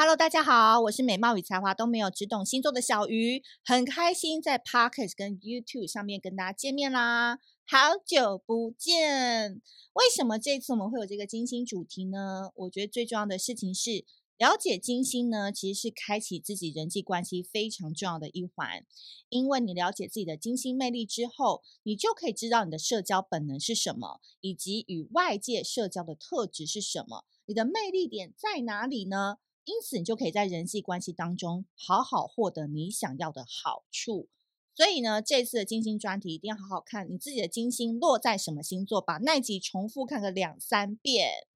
Hello，大家好，我是美貌与才华都没有，只懂星座的小鱼，很开心在 Podcast 跟 YouTube 上面跟大家见面啦，好久不见。为什么这次我们会有这个金星主题呢？我觉得最重要的事情是了解金星呢，其实是开启自己人际关系非常重要的一环，因为你了解自己的金星魅力之后，你就可以知道你的社交本能是什么，以及与外界社交的特质是什么，你的魅力点在哪里呢？因此，你就可以在人际关系当中好好获得你想要的好处。所以呢，这次的金星专题一定要好好看，你自己的金星落在什么星座，把那集重复看个两三遍。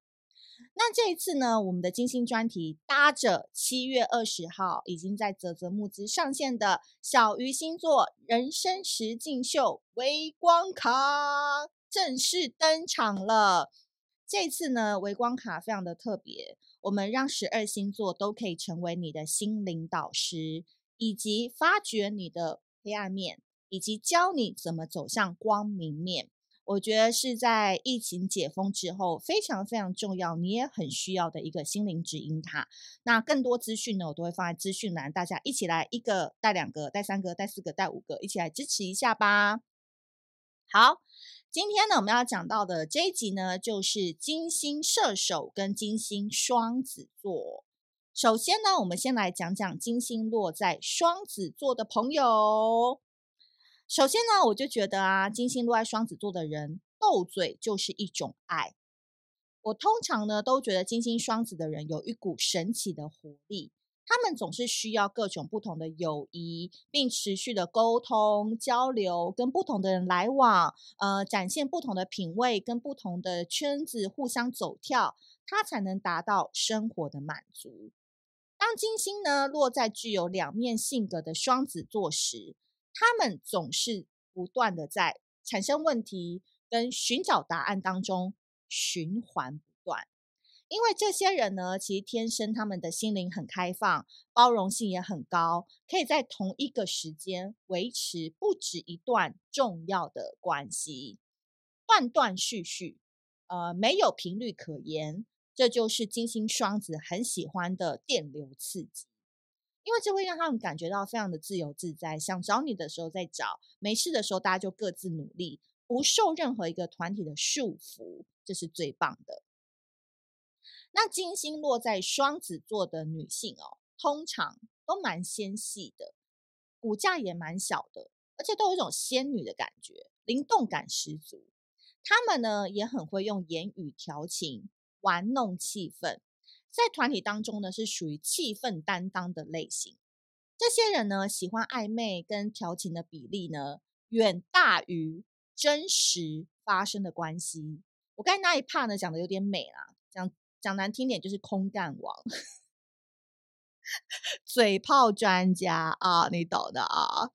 那这一次呢，我们的金星专题搭着七月二十号已经在泽泽募资上线的小鱼星座人生实境秀微光卡正式登场了。这次呢，微光卡非常的特别。我们让十二星座都可以成为你的心灵导师，以及发掘你的黑暗面，以及教你怎么走向光明面。我觉得是在疫情解封之后非常非常重要，你也很需要的一个心灵指引卡。那更多资讯呢，我都会放在资讯栏，大家一起来一个带两个，带三个，带四个，带五个，一起来支持一下吧。好。今天呢，我们要讲到的这一集呢，就是金星射手跟金星双子座。首先呢，我们先来讲讲金星落在双子座的朋友。首先呢，我就觉得啊，金星落在双子座的人，斗嘴就是一种爱。我通常呢，都觉得金星双子的人有一股神奇的活力。他们总是需要各种不同的友谊，并持续的沟通交流，跟不同的人来往，呃，展现不同的品味，跟不同的圈子互相走跳，他才能达到生活的满足。当金星呢，落在具有两面性格的双子座时，他们总是不断的在产生问题跟寻找答案当中循环不断。因为这些人呢，其实天生他们的心灵很开放，包容性也很高，可以在同一个时间维持不止一段重要的关系，断断续续，呃，没有频率可言。这就是金星双子很喜欢的电流刺激，因为这会让他们感觉到非常的自由自在，想找你的时候再找，没事的时候大家就各自努力，不受任何一个团体的束缚，这是最棒的。那金星落在双子座的女性哦，通常都蛮纤细的，骨架也蛮小的，而且都有一种仙女的感觉，灵动感十足。她们呢也很会用言语调情，玩弄气氛，在团体当中呢是属于气氛担当的类型。这些人呢喜欢暧昧跟调情的比例呢远大于真实发生的关系。我刚才那一 part 呢讲的有点美啦，讲。讲难听点就是空干王，嘴炮专家啊，你懂的啊。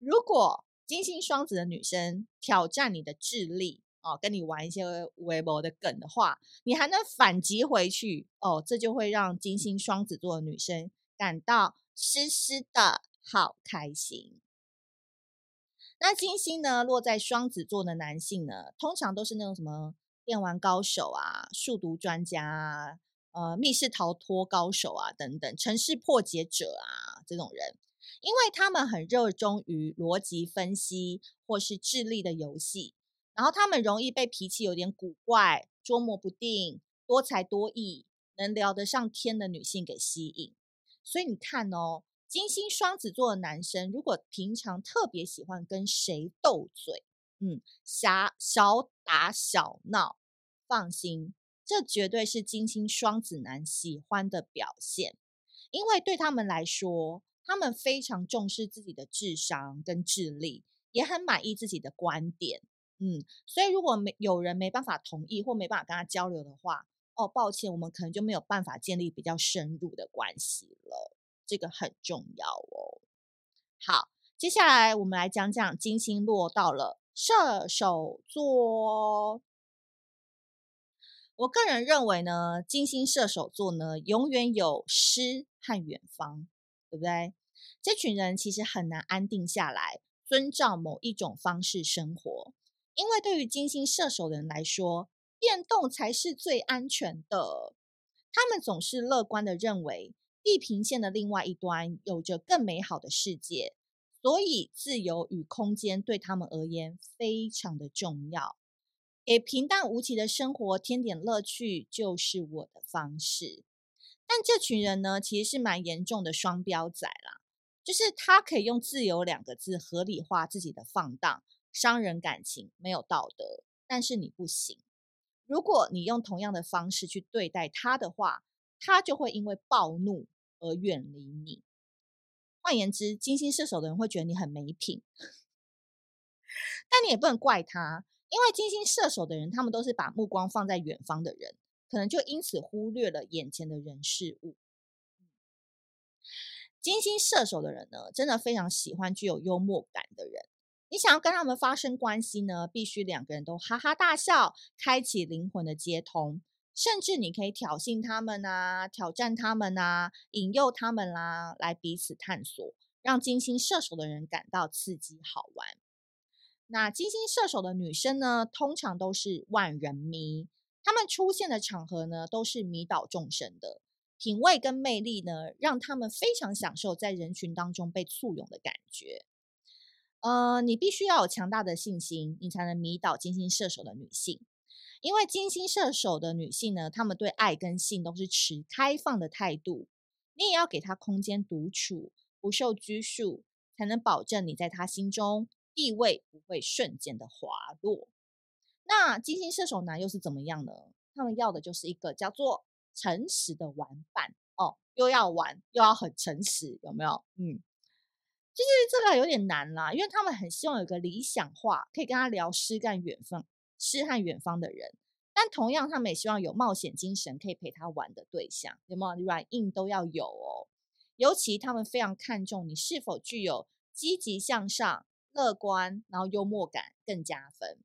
如果金星双子的女生挑战你的智力哦、跟你玩一些微博的梗的话，你还能反击回去哦，这就会让金星双子座的女生感到湿湿的好开心。那金星呢，落在双子座的男性呢，通常都是那种什么？电玩高手啊，数独专家啊，呃，密室逃脱高手啊，等等，城市破解者啊，这种人，因为他们很热衷于逻辑分析或是智力的游戏，然后他们容易被脾气有点古怪、捉摸不定、多才多艺、能聊得上天的女性给吸引。所以你看哦，金星双子座的男生，如果平常特别喜欢跟谁斗嘴，嗯，小小打小闹，放心，这绝对是金星双子男喜欢的表现，因为对他们来说，他们非常重视自己的智商跟智力，也很满意自己的观点，嗯，所以如果没有人没办法同意或没办法跟他交流的话，哦，抱歉，我们可能就没有办法建立比较深入的关系了，这个很重要哦。好，接下来我们来讲讲金星落到了。射手座，我个人认为呢，金星射手座呢，永远有诗和远方，对不对？这群人其实很难安定下来，遵照某一种方式生活，因为对于金星射手的人来说，变动才是最安全的。他们总是乐观的认为，地平线的另外一端有着更美好的世界，所以自由与空间对他们而言非常的重要。给平淡无奇的生活添点乐趣，就是我的方式。但这群人呢，其实是蛮严重的双标仔啦，就是他可以用“自由”两个字合理化自己的放荡，伤人感情，没有道德。但是你不行，如果你用同样的方式去对待他的话，他就会因为暴怒而远离你。换言之，金星射手的人会觉得你很没品，但你也不能怪他，因为金星射手的人，他们都是把目光放在远方的人。可能就因此忽略了眼前的人事物。金星射手的人呢，真的非常喜欢具有幽默感的人。你想要跟他们发生关系呢，必须两个人都哈哈大笑，开启灵魂的接通。甚至你可以挑衅他们啊，挑战他们啊，引诱他们啦、来彼此探索，让金星射手的人感到刺激好玩。那金星射手的女生呢，通常都是万人迷。他们出现的场合呢，都是迷倒众生的，品味跟魅力呢，让他们非常享受在人群当中被簇拥的感觉。呃，你必须要有强大的信心，你才能迷倒金星射手的女性，因为金星射手的女性呢，她们对爱跟性都是持开放的态度，你也要给她空间独处，不受拘束，才能保证你在她心中地位不会瞬间的滑落。那金星射手男又是怎么样呢？他们要的就是一个叫做诚实的玩伴哦，又要玩又要很诚实，有没有？嗯，就是这个有点难啦，因为他们很希望有个理想化，可以跟他聊诗干远方、诗和远方的人，但同样他们也希望有冒险精神，可以陪他玩的对象，有没有？软硬都要有哦。尤其他们非常看重你是否具有积极向上、乐观，然后幽默感更加分。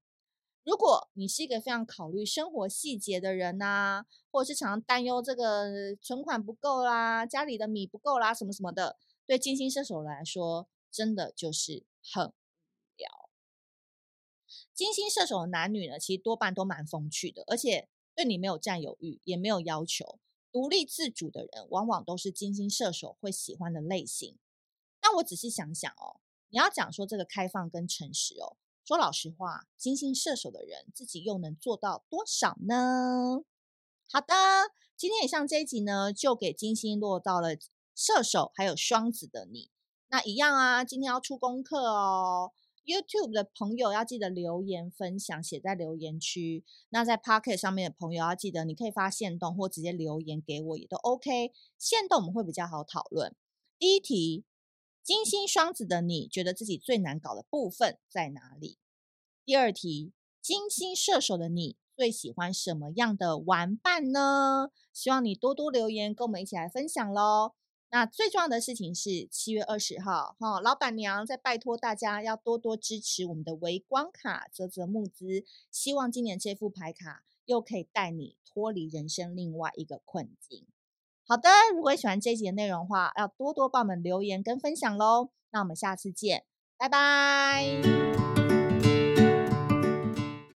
如果你是一个非常考虑生活细节的人呐、或者是常常担忧这个存款不够啦，家里的米不够啦，什么什么的，对金星射手来说，真的就是很。金星射手的男女呢，其实多半都蛮风趣的，而且对你没有占有欲，也没有要求，独立自主的人，往往都是金星射手会喜欢的类型。但我仔细想想哦，你要讲说这个开放跟诚实哦。说老实话，金星射手的人自己又能做到多少呢？好的，今天以上这一集呢，就给金星落到了射手还有双子的你。那一样啊，今天要出功课哦。YouTube 的朋友要记得留言分享，写在留言区。那在 Pocket 上面的朋友要记得，你可以发限动或直接留言给我，也都 OK。限动我们会比较好讨论。第一题。金星双子的你觉得自己最难搞的部分在哪里？第二题，金星射手的你最喜欢什么样的玩伴呢？希望你多多留言，跟我们一起来分享喽。那最重要的事情是七月二十号，哈，老板娘在拜托大家要多多支持我们的微光卡啧啧募资，希望今年这副牌卡又可以带你脱离人生另外一个困境。好的，如果喜欢这一集的内容的话，要多多帮我们留言跟分享喽。那我们下次见，拜拜。